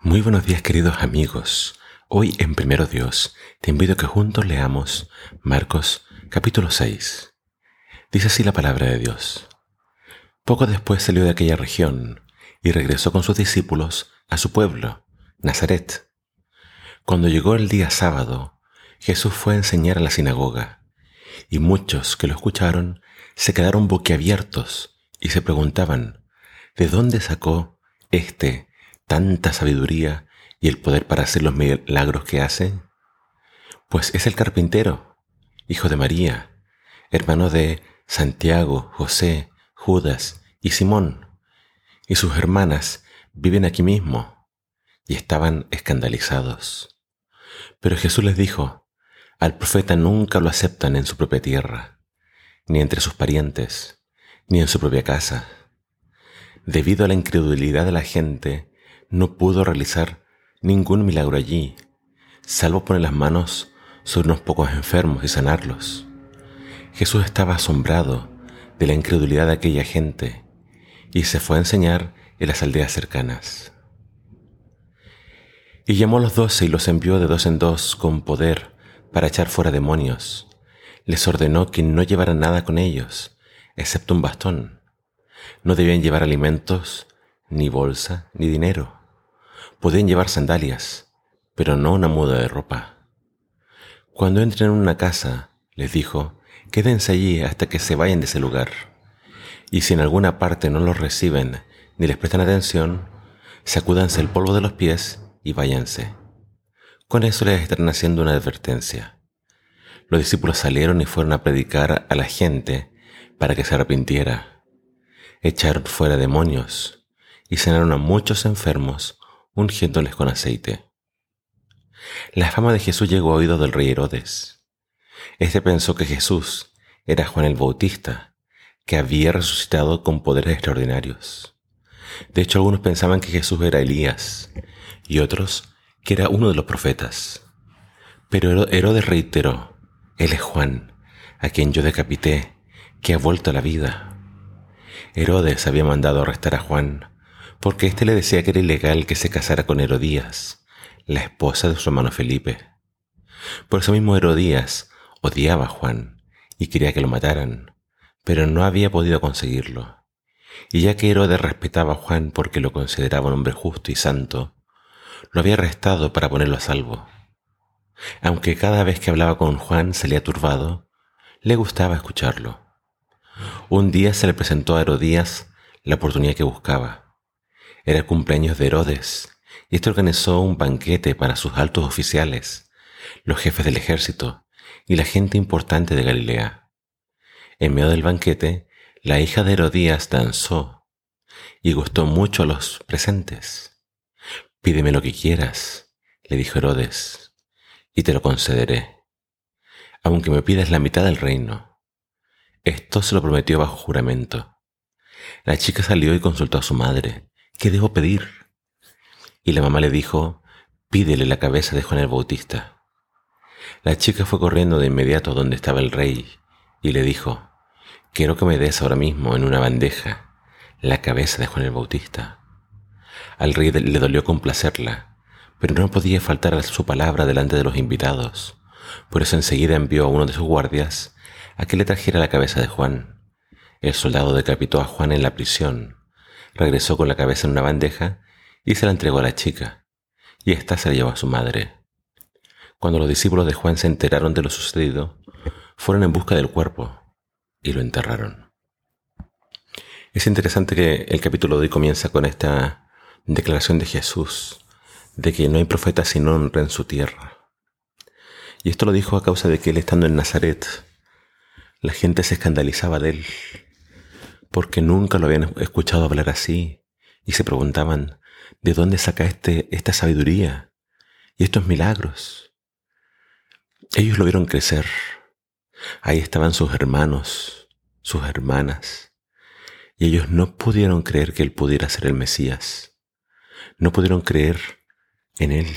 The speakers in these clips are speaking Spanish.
Muy buenos días queridos amigos. Hoy en Primero Dios te invito a que juntos leamos Marcos capítulo 6. Dice así la palabra de Dios. Poco después salió de aquella región y regresó con sus discípulos a su pueblo, Nazaret. Cuando llegó el día sábado, Jesús fue a enseñar a la sinagoga, y muchos que lo escucharon se quedaron boquiabiertos y se preguntaban, ¿de dónde sacó este tanta sabiduría y el poder para hacer los milagros que hace? Pues es el carpintero, hijo de María, hermano de Santiago, José, Judas y Simón, y sus hermanas viven aquí mismo, y estaban escandalizados. Pero Jesús les dijo, al profeta nunca lo aceptan en su propia tierra, ni entre sus parientes, ni en su propia casa. Debido a la incredulidad de la gente, no pudo realizar ningún milagro allí, salvo poner las manos sobre unos pocos enfermos y sanarlos. Jesús estaba asombrado de la incredulidad de aquella gente y se fue a enseñar en las aldeas cercanas. Y llamó a los doce y los envió de dos en dos con poder para echar fuera demonios. Les ordenó que no llevaran nada con ellos, excepto un bastón. No debían llevar alimentos, ni bolsa, ni dinero. Podían llevar sandalias, pero no una muda de ropa. Cuando entren en una casa, les dijo, quédense allí hasta que se vayan de ese lugar. Y si en alguna parte no los reciben ni les prestan atención, sacúdanse el polvo de los pies y váyanse. Con eso les están haciendo una advertencia. Los discípulos salieron y fueron a predicar a la gente para que se arrepintiera. Echaron fuera demonios y sanaron a muchos enfermos ungiéndoles con aceite. La fama de Jesús llegó a oídos del rey Herodes. Este pensó que Jesús era Juan el Bautista, que había resucitado con poderes extraordinarios. De hecho, algunos pensaban que Jesús era Elías y otros que era uno de los profetas. Pero Herodes reiteró, Él es Juan, a quien yo decapité, que ha vuelto a la vida. Herodes había mandado arrestar a Juan porque éste le decía que era ilegal que se casara con Herodías, la esposa de su hermano Felipe. Por eso mismo Herodías odiaba a Juan y quería que lo mataran, pero no había podido conseguirlo. Y ya que Herodes respetaba a Juan porque lo consideraba un hombre justo y santo, lo había arrestado para ponerlo a salvo. Aunque cada vez que hablaba con Juan salía turbado, le gustaba escucharlo. Un día se le presentó a Herodías la oportunidad que buscaba. Era el cumpleaños de Herodes, y este organizó un banquete para sus altos oficiales, los jefes del ejército y la gente importante de Galilea. En medio del banquete, la hija de Herodías danzó y gustó mucho a los presentes. Pídeme lo que quieras, le dijo Herodes, y te lo concederé, aunque me pidas la mitad del reino. Esto se lo prometió bajo juramento. La chica salió y consultó a su madre, ¿qué debo pedir? Y la mamá le dijo, pídele la cabeza de Juan el Bautista. La chica fue corriendo de inmediato donde estaba el rey y le dijo, quiero que me des ahora mismo en una bandeja la cabeza de Juan el Bautista. Al rey le dolió complacerla, pero no podía faltar a su palabra delante de los invitados. Por eso enseguida envió a uno de sus guardias a que le trajera la cabeza de Juan. El soldado decapitó a Juan en la prisión regresó con la cabeza en una bandeja y se la entregó a la chica, y ésta se la llevó a su madre. Cuando los discípulos de Juan se enteraron de lo sucedido, fueron en busca del cuerpo y lo enterraron. Es interesante que el capítulo de hoy comienza con esta declaración de Jesús, de que no hay profeta sino honra en su tierra. Y esto lo dijo a causa de que él estando en Nazaret, la gente se escandalizaba de él, porque nunca lo habían escuchado hablar así y se preguntaban, ¿de dónde saca este, esta sabiduría y estos milagros? Ellos lo vieron crecer. Ahí estaban sus hermanos, sus hermanas, y ellos no pudieron creer que él pudiera ser el Mesías. No pudieron creer en él.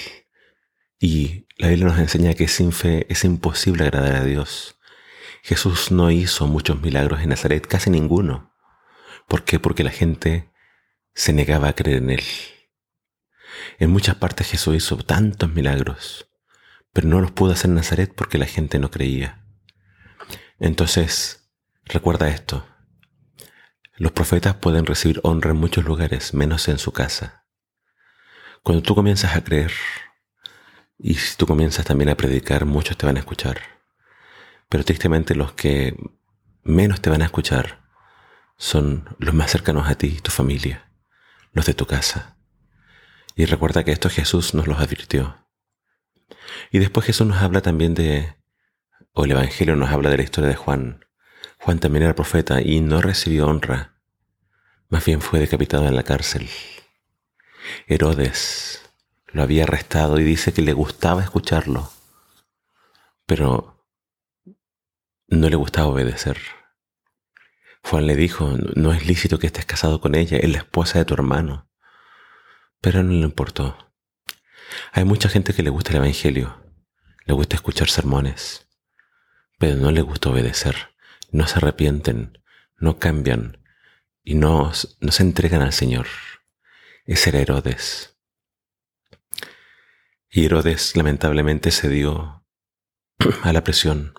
Y la Biblia nos enseña que sin fe es imposible agradar a Dios. Jesús no hizo muchos milagros en Nazaret, casi ninguno. ¿Por qué? Porque la gente se negaba a creer en Él. En muchas partes Jesús hizo tantos milagros, pero no los pudo hacer en Nazaret porque la gente no creía. Entonces, recuerda esto. Los profetas pueden recibir honra en muchos lugares, menos en su casa. Cuando tú comienzas a creer, y si tú comienzas también a predicar, muchos te van a escuchar. Pero tristemente los que menos te van a escuchar son los más cercanos a ti, tu familia, los de tu casa. Y recuerda que esto Jesús nos los advirtió. Y después Jesús nos habla también de, o el Evangelio nos habla de la historia de Juan. Juan también era profeta y no recibió honra, más bien fue decapitado en la cárcel. Herodes lo había arrestado y dice que le gustaba escucharlo, pero no le gustaba obedecer. Juan le dijo, no es lícito que estés casado con ella, es la esposa de tu hermano. Pero no le importó. Hay mucha gente que le gusta el Evangelio, le gusta escuchar sermones, pero no le gusta obedecer, no se arrepienten, no cambian y no, no se entregan al Señor. Ese era Herodes. Y Herodes lamentablemente se dio a la presión.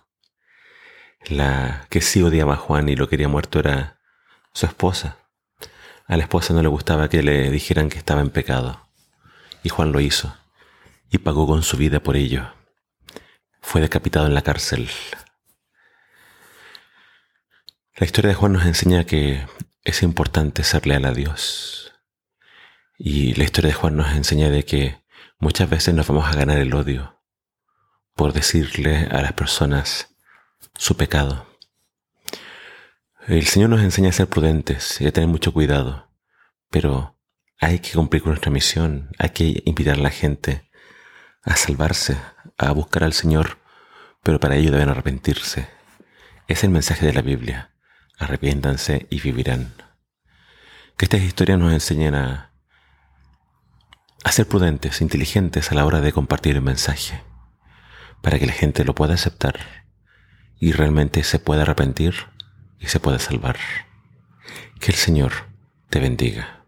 La que sí odiaba a Juan y lo quería muerto era su esposa. A la esposa no le gustaba que le dijeran que estaba en pecado. Y Juan lo hizo. Y pagó con su vida por ello. Fue decapitado en la cárcel. La historia de Juan nos enseña que es importante ser leal a Dios. Y la historia de Juan nos enseña de que muchas veces nos vamos a ganar el odio por decirle a las personas su pecado. El Señor nos enseña a ser prudentes y a tener mucho cuidado, pero hay que cumplir con nuestra misión, hay que invitar a la gente a salvarse, a buscar al Señor, pero para ello deben arrepentirse. Es el mensaje de la Biblia. Arrepiéntanse y vivirán. Que estas historias nos enseñen a, a ser prudentes, inteligentes a la hora de compartir el mensaje, para que la gente lo pueda aceptar y realmente se puede arrepentir y se puede salvar. Que el Señor te bendiga.